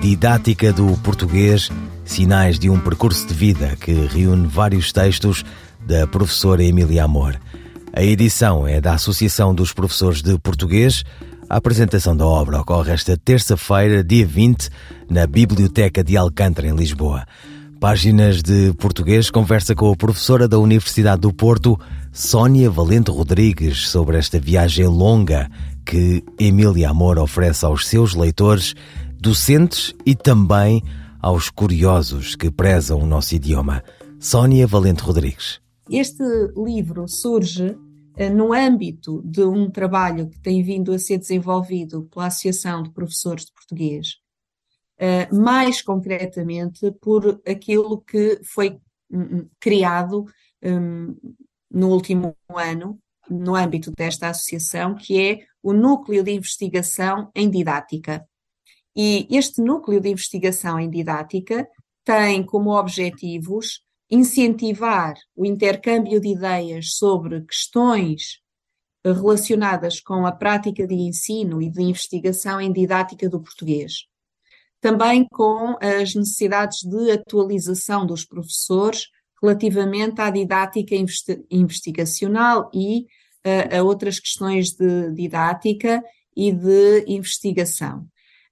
Didática do Português, Sinais de um Percurso de Vida, que reúne vários textos da professora Emília Amor. A edição é da Associação dos Professores de Português. A apresentação da obra ocorre esta terça-feira, dia 20, na Biblioteca de Alcântara, em Lisboa. Páginas de Português conversa com a professora da Universidade do Porto, Sónia Valente Rodrigues, sobre esta viagem longa que Emília Amor oferece aos seus leitores docentes e também aos curiosos que prezam o nosso idioma. Sónia Valente Rodrigues. Este livro surge eh, no âmbito de um trabalho que tem vindo a ser desenvolvido pela Associação de Professores de Português, eh, mais concretamente por aquilo que foi hum, hum, criado hum, no último ano, no âmbito desta associação, que é o Núcleo de Investigação em Didática. E este núcleo de investigação em didática tem como objetivos incentivar o intercâmbio de ideias sobre questões relacionadas com a prática de ensino e de investigação em didática do português. Também com as necessidades de atualização dos professores relativamente à didática investigacional e uh, a outras questões de didática e de investigação.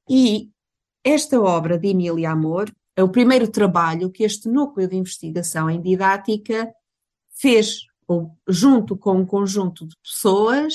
E esta obra de Emília Amor é o primeiro trabalho que este núcleo de investigação em didática fez, ou, junto com um conjunto de pessoas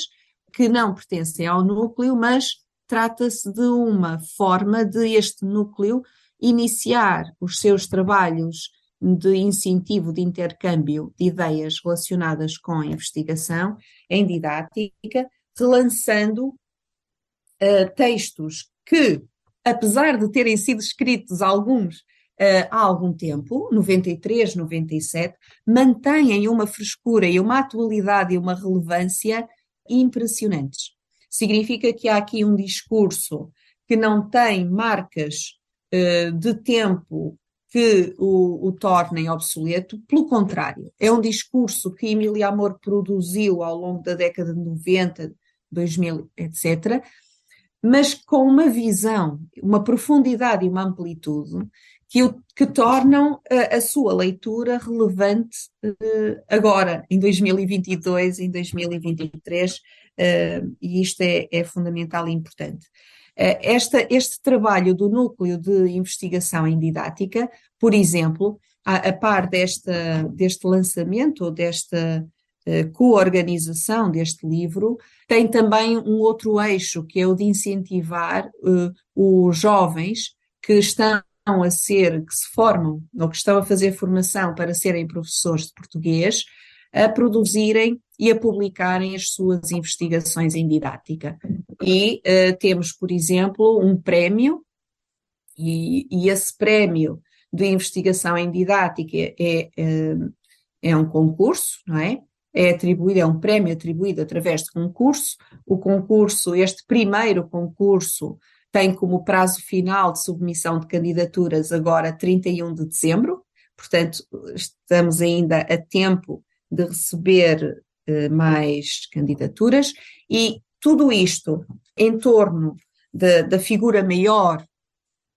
que não pertencem ao núcleo, mas trata-se de uma forma de este núcleo iniciar os seus trabalhos de incentivo de intercâmbio de ideias relacionadas com a investigação em didática, relançando uh, textos que, apesar de terem sido escritos alguns uh, há algum tempo, 93, 97, mantêm uma frescura e uma atualidade e uma relevância impressionantes. Significa que há aqui um discurso que não tem marcas uh, de tempo que o, o, tornem obsoleto, pelo contrário, é um discurso que Emília Amor produziu ao longo da década de 90, 2000, etc., mas com uma visão, uma profundidade e uma amplitude que, que tornam a, a, sua leitura relevante uh, agora, em 2022, em 2023, uh, e isto é, é fundamental e importante. Uh, esta, este trabalho do núcleo de investigação em didática, por exemplo, a, a par desta, deste lançamento ou desta co-organização deste livro, tem também um outro eixo, que é o de incentivar uh, os jovens que estão a ser, que se formam ou que estão a fazer formação para serem professores de português, a produzirem e a publicarem as suas investigações em didática. E uh, temos, por exemplo, um prémio, e, e, esse prémio de investigação em didática é, é, é um concurso, não é? É atribuído, é um prémio atribuído através de concurso. O concurso, este primeiro concurso, tem como prazo final de submissão de candidaturas agora 31 de dezembro, portanto, estamos ainda a tempo de receber eh, mais candidaturas, e tudo isto em torno de, da figura maior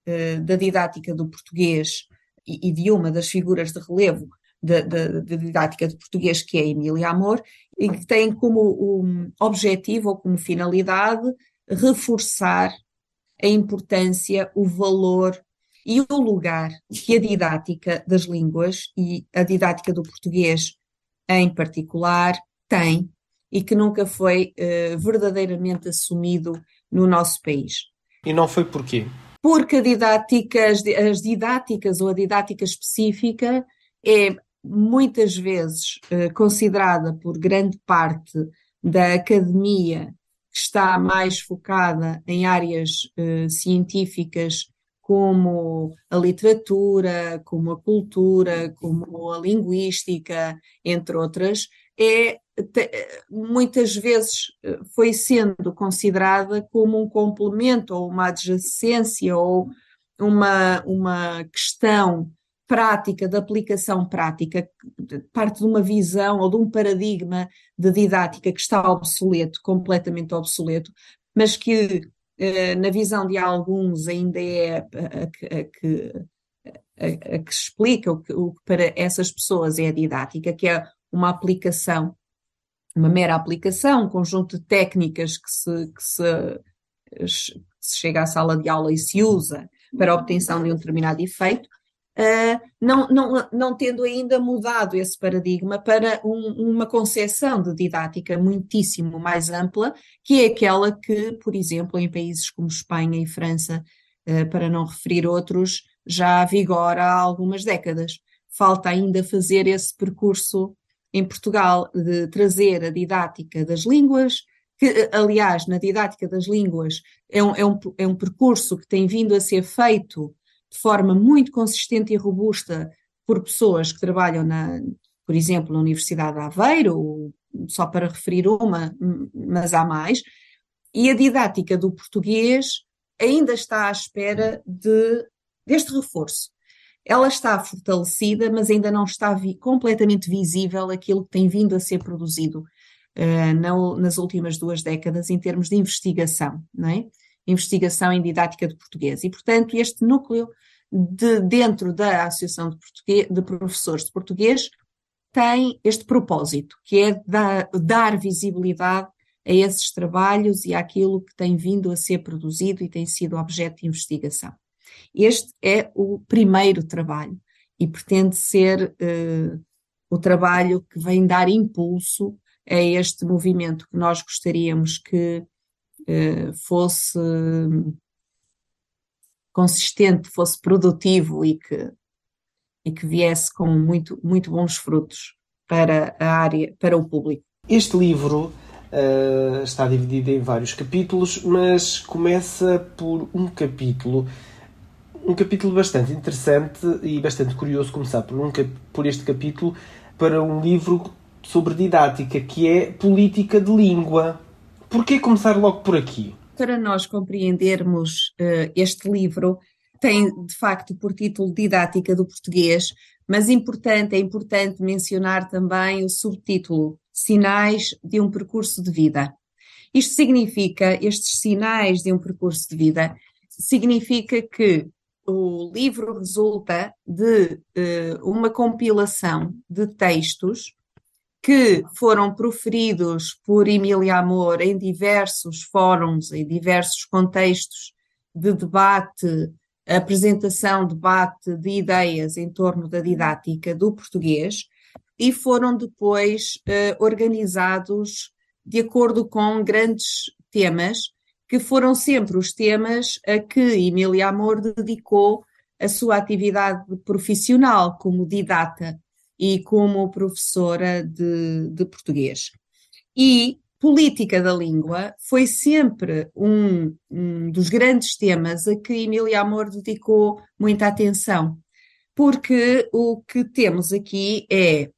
eh, da didática do português e, e de uma das figuras de relevo da, didática de português, que é Emília Amor, e que tem como um objetivo ou como finalidade reforçar a importância, o valor e o lugar que a didática das línguas e a didática do português em particular tem e que nunca foi uh, verdadeiramente assumido no nosso país. E não foi porquê? Porque a didática, as, as didáticas ou a didática específica é muitas vezes eh, considerada por grande parte da academia que está mais focada em áreas eh, científicas como a literatura, como a cultura, como a linguística, entre outras, é muitas vezes eh, foi sendo considerada como um complemento ou uma adjacência ou uma, uma questão prática, de aplicação prática, parte de uma visão ou de um paradigma de didática que está obsoleto, completamente obsoleto, mas que eh, na visão de alguns ainda é a, que, a, que explica o que, o que para essas pessoas é a didática, que é uma aplicação, uma mera aplicação, um conjunto de técnicas que se, que se, se chega à sala de aula e se usa para a obtenção de um determinado efeito, não, não, não tendo ainda mudado esse paradigma para um, uma concepção de didática muitíssimo mais ampla, que é aquela que, por exemplo, em países como Espanha e França, uh, para não referir outros, já vigora há algumas décadas. Falta ainda fazer esse percurso em Portugal de trazer a didática das línguas, que, aliás, na didática das línguas é um, é, um, é um percurso que tem vindo a ser feito de forma muito consistente e robusta por pessoas que trabalham, na, por exemplo, na Universidade de Aveiro, só para referir uma, mas há mais, e a didática do português ainda está à espera de, deste reforço. Ela está fortalecida, mas ainda não está vi, completamente visível aquilo que tem vindo a ser produzido uh, na, nas últimas duas décadas em termos de investigação, não é? Investigação em didática de português. E, portanto, este núcleo de, dentro da Associação de, de Professores de Português tem este propósito, que é dar, dar visibilidade a esses trabalhos e àquilo que tem vindo a ser produzido e tem sido objeto de investigação. Este é o primeiro trabalho e pretende ser uh, o trabalho que vem dar impulso a este movimento que nós gostaríamos que fosse consistente, fosse produtivo e que, e que viesse com muito, muito bons frutos para a área, para o público. Este livro uh, está dividido em vários capítulos, mas começa por um capítulo um capítulo bastante interessante e bastante curioso começar por, um, por este capítulo para um livro sobre didática, que é Política de Língua. Por que começar logo por aqui? Para nós compreendermos uh, este livro, tem de facto por título Didática do Português, mas importante, é importante mencionar também o subtítulo Sinais de um Percurso de Vida. Isto significa, estes sinais de um percurso de vida, significa que o livro resulta de uh, uma compilação de textos que foram proferidos por Emília Amor em diversos fóruns, em diversos contextos de debate, apresentação, debate de ideias em torno da didática do português e foram depois uh, organizados de acordo com grandes temas que foram sempre os temas a que Emília Amor dedicou a sua atividade profissional como didata e como professora de, de português. E política da língua foi sempre um, um, dos grandes temas a que Emília Amor dedicou muita atenção, porque o que temos aqui é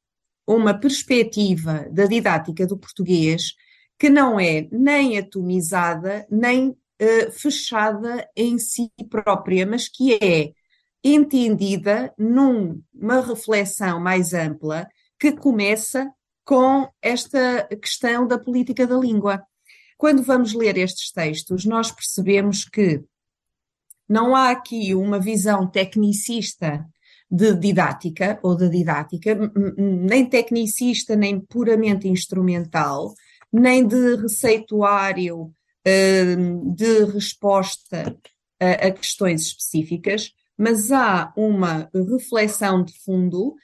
uma perspectiva da didática do português que não é nem atomizada, nem uh, fechada em si própria, mas que é entendida numa reflexão mais ampla que começa com esta questão da política da língua. Quando vamos ler estes textos, nós percebemos que não há aqui uma visão tecnicista de didática ou de didática, nem tecnicista, nem puramente instrumental, nem de receituário hum, de resposta a questões específicas, mas há uma reflexão de fundo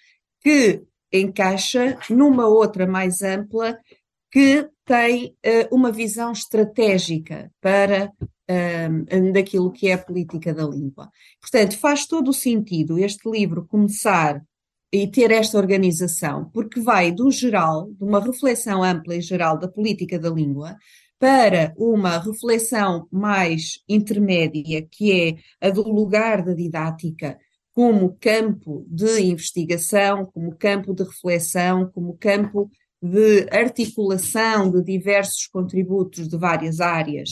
que encaixa numa outra mais ampla que tem uh, uma visão estratégica para uh, daquilo que é a política da língua. Portanto, faz todo o sentido este livro começar e ter esta organização, porque vai do geral, de uma reflexão ampla e geral da política da língua, para uma reflexão mais intermédia, que é a do lugar da didática como campo de investigação, como campo de reflexão, como campo de articulação de diversos contributos de várias áreas,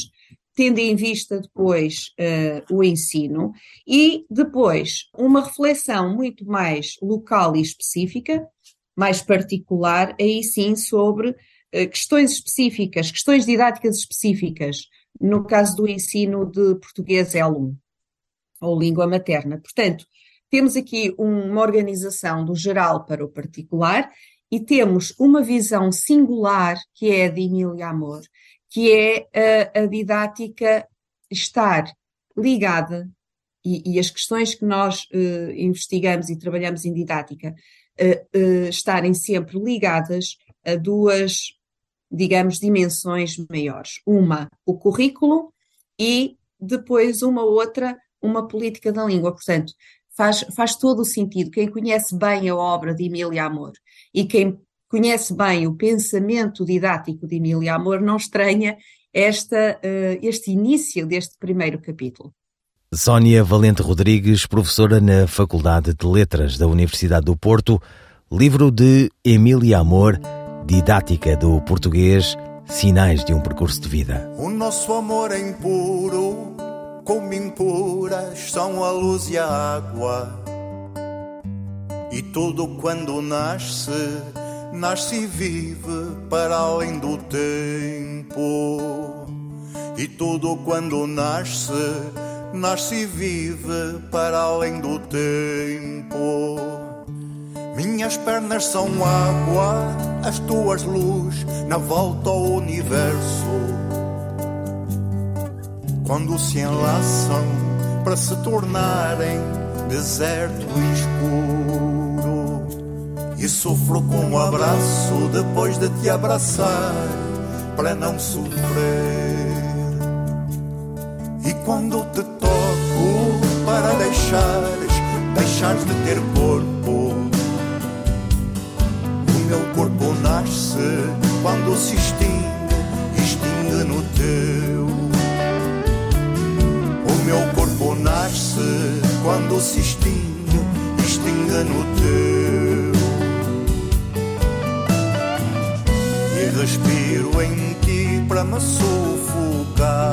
tendo em vista depois uh, o ensino, e depois uma reflexão muito mais local e específica, mais particular, aí sim sobre questões específicas, questões didáticas específicas, no caso do ensino de português L1, ou língua materna. Portanto, temos aqui uma organização do geral para o particular e temos uma visão singular que é a de Emília Amor, que é a, a didática estar ligada e, e, as questões que nós uh, investigamos e trabalhamos em didática uh, uh, estarem sempre ligadas a duas, digamos, dimensões maiores. Uma, o currículo e depois uma outra, uma política da língua. Portanto, faz, faz todo o sentido. Quem conhece bem a obra de Emília Amor e quem conhece bem o pensamento didático de Emília Amor não estranha esta, uh, este início deste primeiro capítulo. Sónia Valente Rodrigues, professora na Faculdade de Letras da Universidade do Porto, livro de Emília Amor, Didática do Português, Sinais de um Percurso de Vida. O nosso amor é impuro como impuras são a luz e a água. E tudo quando nasce, nasce e vive para além do tempo. E tudo quando nasce, nasce e vive para além do tempo. Minhas pernas são água, as tuas luz na volta ao universo quando se enlaçam para se tornarem deserto escuro. E sofro com um abraço depois de te abraçar para não sofrer. E quando te toco para deixares, deixares de ter corpo. O meu corpo nasce quando se extingue, extingue no teu meu corpo nasce quando se extingue, extingue no teu. E respiro em ti para me sufocar.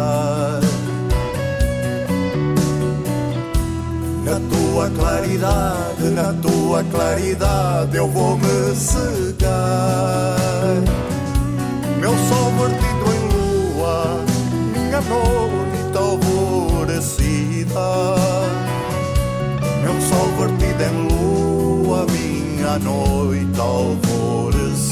Na tua claridade, na tua claridade eu vou me cegar. Meu sol vertido em lua, minha noite voo meu sol vertido em lua, minha noite alvorecida.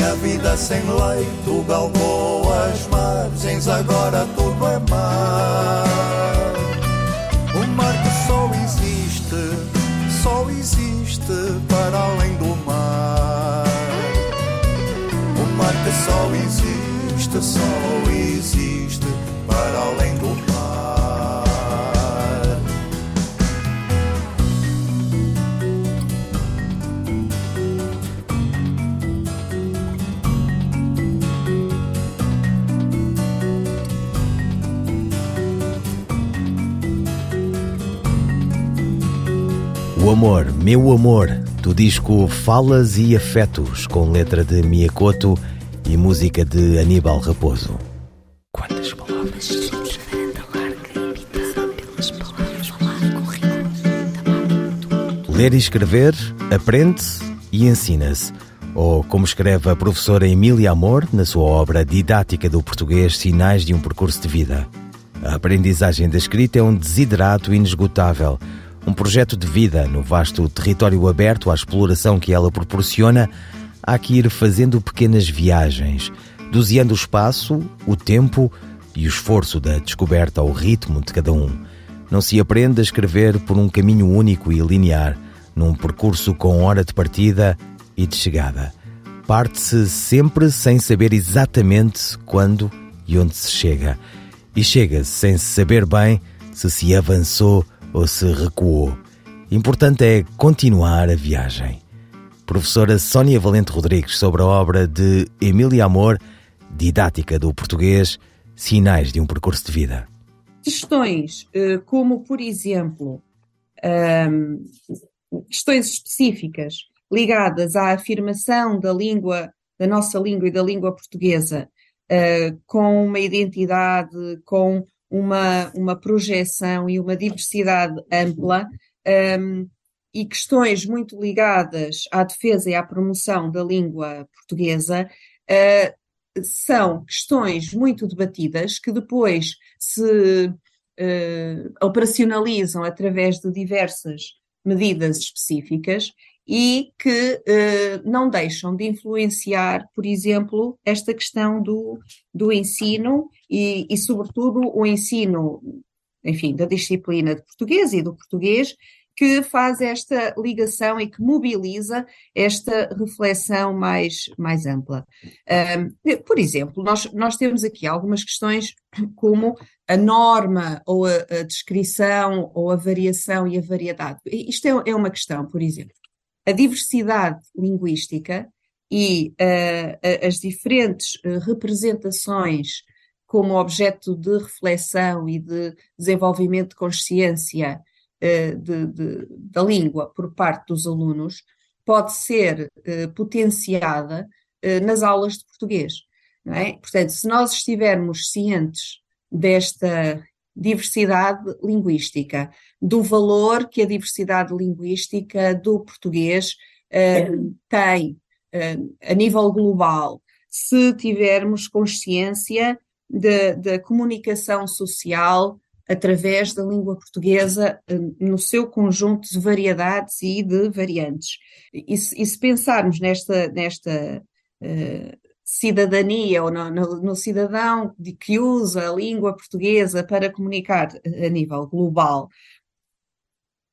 Minha vida sem leito galgou as margens, agora tudo é mar. O mar que só existe, só existe para além do mar. O mar que só existe, só existe Amor, Meu Amor, do disco Falas e Afetos, com letra de Miyakoto e música de Aníbal Raposo. Quantas palavras? Ler e escrever, aprende e ensina-se. Ou, como escreve a professora Emília Amor na sua obra Didática do Português Sinais de um Percurso de Vida. A aprendizagem da escrita é um desiderato inesgotável, um projeto de vida no vasto território aberto à exploração que ela proporciona. Há que ir fazendo pequenas viagens, doseando o espaço, o tempo e o esforço da descoberta ao ritmo de cada um. Não se aprende a escrever por um caminho único e linear, num percurso com hora de partida e de chegada. Parte-se sempre sem saber exatamente quando e onde se chega. E chega-se sem se saber bem se se avançou ou se recuou. Importante é continuar a viagem. Professora Sónia Valente Rodrigues sobre a obra de Emília Amor, Didática do Português, Sinais de um Percurso de Vida. Questões eh, como, por exemplo, questões específicas ligadas à afirmação da língua, da nossa língua e da língua portuguesa, uh, com uma identidade, com uma, uma projeção e uma diversidade ampla, um, e questões muito ligadas à defesa e à promoção da língua portuguesa, uh, são questões muito debatidas que depois se uh, operacionalizam através de diversas medidas específicas e que eh, não deixam de influenciar, por exemplo, esta questão do, do ensino e, e, sobretudo, o ensino, enfim, da disciplina de português e do português, que faz esta ligação e que mobiliza esta reflexão mais, mais ampla. Um, por exemplo, nós, nós temos aqui algumas questões como a norma ou a, a descrição ou a variação e a variedade. Isto é, é uma questão, por exemplo a diversidade linguística e uh, as diferentes uh, representações como objeto de reflexão e de desenvolvimento de consciência uh, de, de, da língua por parte dos alunos pode ser potenciada nas aulas de português. É? Portanto, se nós estivermos cientes desta diversidade linguística, do valor que a diversidade linguística do português uh, tem uh, a nível global, se tivermos consciência da comunicação social através da língua portuguesa uh, no seu conjunto de variedades e de variantes. E se, e se pensarmos nesta, nesta cidadania ou no, no, no, cidadão de, que usa a língua portuguesa para comunicar a nível global.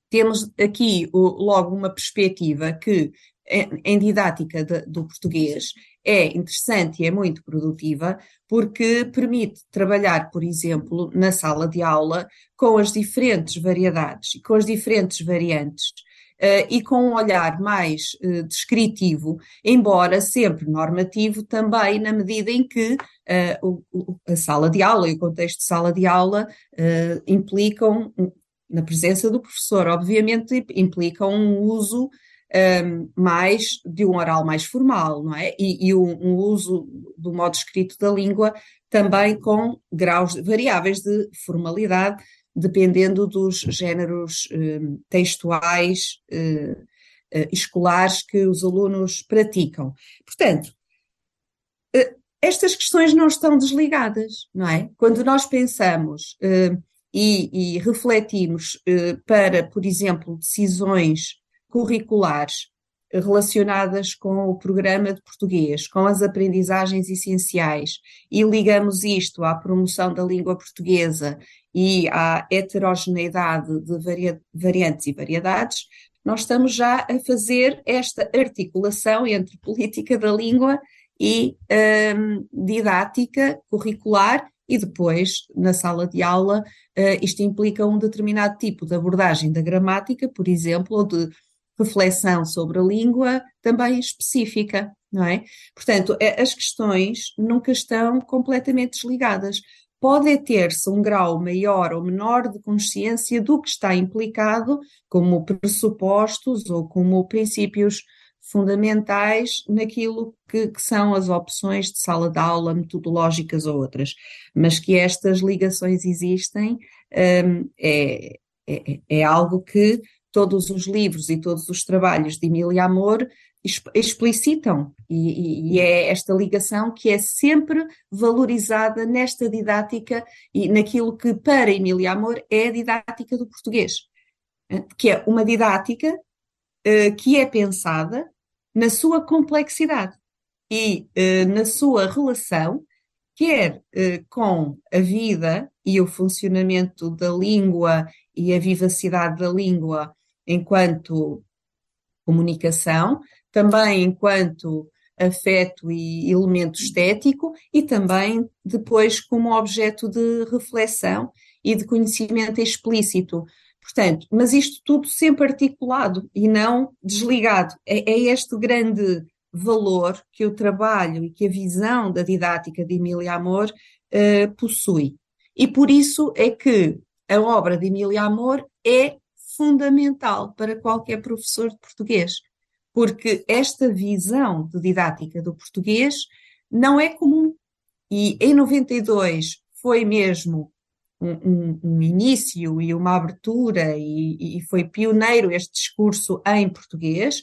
Temos aqui o, logo uma perspectiva que, em, didática de, do português, é interessante e é muito produtiva, porque permite trabalhar, por exemplo, na sala de aula com as diferentes variedades e com as diferentes variantes e com um olhar mais uh, descritivo, embora sempre normativo também, na medida em que o, a sala de aula e o contexto de sala de aula implicam, na presença do professor, obviamente, implicam um uso um, mais de um oral mais formal, não é? E, e um, um, uso do modo escrito da língua também com graus variáveis de formalidade dependendo dos géneros eh, textuais eh, eh, escolares que os alunos praticam. Portanto, estas questões não estão desligadas, não é? Quando nós pensamos e, e refletimos para, por exemplo, decisões curriculares relacionadas com o programa de português, com as aprendizagens essenciais, e ligamos isto à promoção da língua portuguesa e à heterogeneidade de varia variantes e variedades, nós estamos já a fazer esta articulação entre política da língua e um, didática curricular e depois, na sala de aula, uh, isto implica um determinado tipo de abordagem da gramática, por exemplo, ou de reflexão sobre a língua também específica, não é? Portanto, as questões nunca estão completamente desligadas. Pode ter-se um grau maior ou menor de consciência do que está implicado, como pressupostos ou como princípios fundamentais naquilo que, que, são as opções de sala de aula, metodológicas ou outras, mas que estas ligações existem um, é, é, é, algo que todos os livros e todos os trabalhos de Emília Amor explicitam, e, e, é esta ligação que é sempre valorizada nesta didática e naquilo que para Emília Amor é a didática do português, que é uma didática uh, que é pensada na sua complexidade e uh, na sua relação, quer uh, com a vida e o funcionamento da língua e a vivacidade da língua enquanto comunicação, também enquanto afeto e elemento estético e também depois como objeto de reflexão e de conhecimento explícito. Portanto, mas isto tudo sempre articulado e não desligado. É, é este grande valor que o trabalho e que a visão da didática de Emília Amor uh, possui. E por isso é que a obra de Emília Amor é fundamental para qualquer professor de português, porque esta visão de didática do português não é comum. E em 92 foi mesmo um, um, um início e uma abertura, e, e, foi pioneiro este discurso em português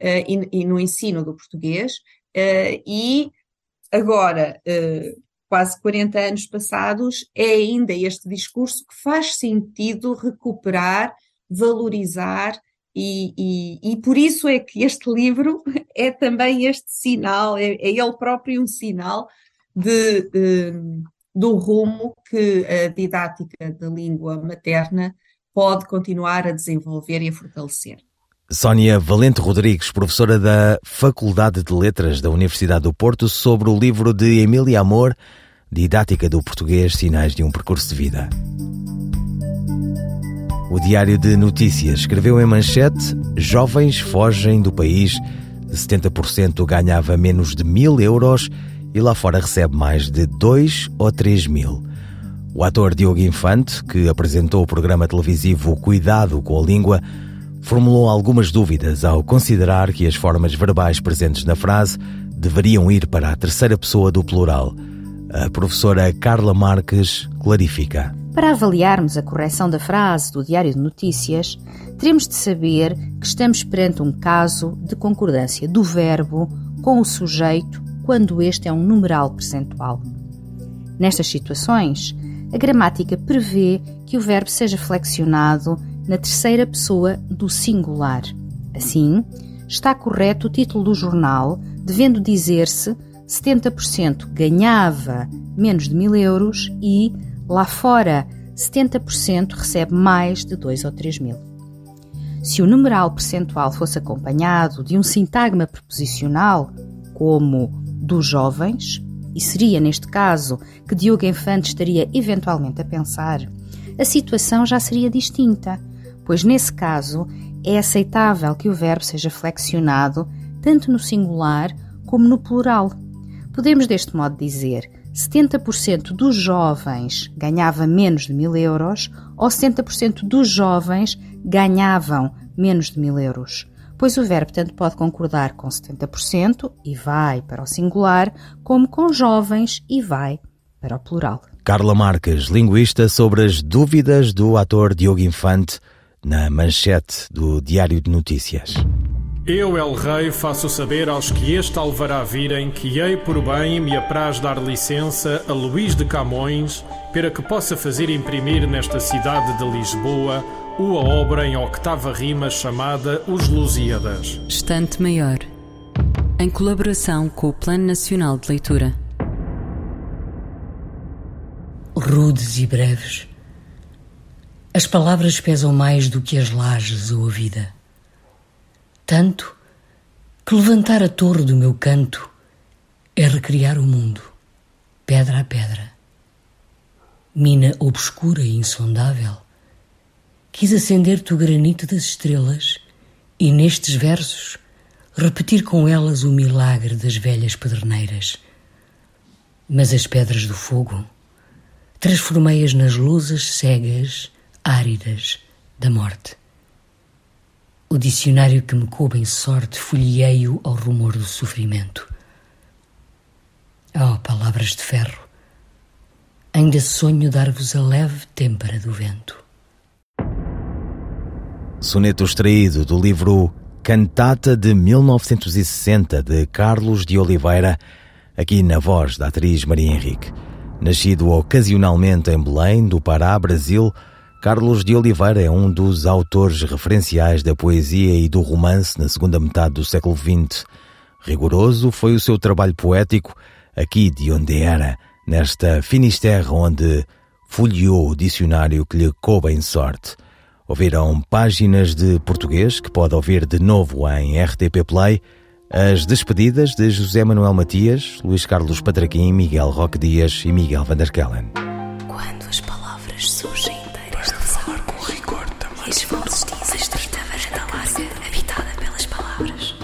uh, e, e, no ensino do português, uh, e agora, uh, quase 40 anos passados, é ainda este discurso que faz sentido recuperar valorizar, e, e, e, por isso é que este livro é também este sinal, é, é ele próprio um sinal de, de, do rumo que a didática da língua materna pode continuar a desenvolver e a fortalecer. Sónia Valente Rodrigues, professora da Faculdade de Letras da Universidade do Porto, sobre o livro de Emília Amor, Didática do Português, Sinais de um Percurso de Vida. O Diário de Notícias escreveu em manchete: Jovens fogem do país. 70% ganhava menos de mil euros e lá fora recebe mais de dois ou três mil. O ator Diogo Infante, que apresentou o programa televisivo Cuidado com a Língua, formulou algumas dúvidas ao considerar que as formas verbais presentes na frase deveriam ir para a terceira pessoa do plural. A professora Carla Marques clarifica. Para avaliarmos a correção da frase do Diário de Notícias, teremos de saber que estamos perante um caso de concordância do verbo com o sujeito quando este é um numeral percentual. Nestas situações, a gramática prevê que o verbo seja flexionado na terceira pessoa do singular. Assim, está correto o título do jornal, devendo dizer-se 70% ganhava menos de mil euros e Lá fora, 70% recebe mais de 2 ou 3 mil. Se o numeral percentual fosse acompanhado de um sintagma preposicional, como dos jovens, e seria neste caso que Diogo Infante estaria eventualmente a pensar, a situação já seria distinta, pois nesse caso é aceitável que o verbo seja flexionado tanto no singular como no plural. Podemos deste modo dizer 70% dos jovens ganhava menos de mil euros ou 70% dos jovens ganhavam menos de mil euros. Pois o verbo tanto pode concordar com 70% e vai para o singular, como com jovens e vai para o plural. Carla Marques, linguista, sobre as dúvidas do ator Diogo Infante na manchete do Diário de Notícias. Eu, El Rei, faço saber aos que este alvará virem que hei por bem me apraz dar licença a Luís de Camões para que possa fazer imprimir nesta cidade de Lisboa uma obra em octava rima chamada Os Lusíadas. Estante Maior, em colaboração com o Plano Nacional de Leitura. Rudes e breves, as palavras pesam mais do que as lajes ou a vida. Tanto que levantar a torre do meu canto é recriar o mundo, pedra a pedra. Mina obscura e insondável, quis acender-te o granito das estrelas e nestes versos repetir com elas o milagre das velhas pederneiras. Mas as pedras do fogo transformei-as nas luzes cegas, áridas da morte. O dicionário que me coube em sorte folhei-o ao rumor do sofrimento. Oh, palavras de ferro, ainda sonho dar-vos a leve têmpera do vento. Soneto extraído do livro Cantata de 1960 de Carlos de Oliveira, aqui na voz da atriz Maria Henrique. Nascido ocasionalmente em Belém, do Pará, Brasil, Carlos de Oliveira é um dos autores referenciais da poesia e do romance na segunda metade do século XX. Rigoroso foi o seu trabalho poético, aqui de onde era, nesta Finisterra onde folheou o dicionário que lhe coube em sorte. Ouviram páginas de português que pode ouvir de novo em RTP Play, as despedidas de José Manuel Matias, Luís Carlos Patraquim, Miguel Roque Dias e Miguel Van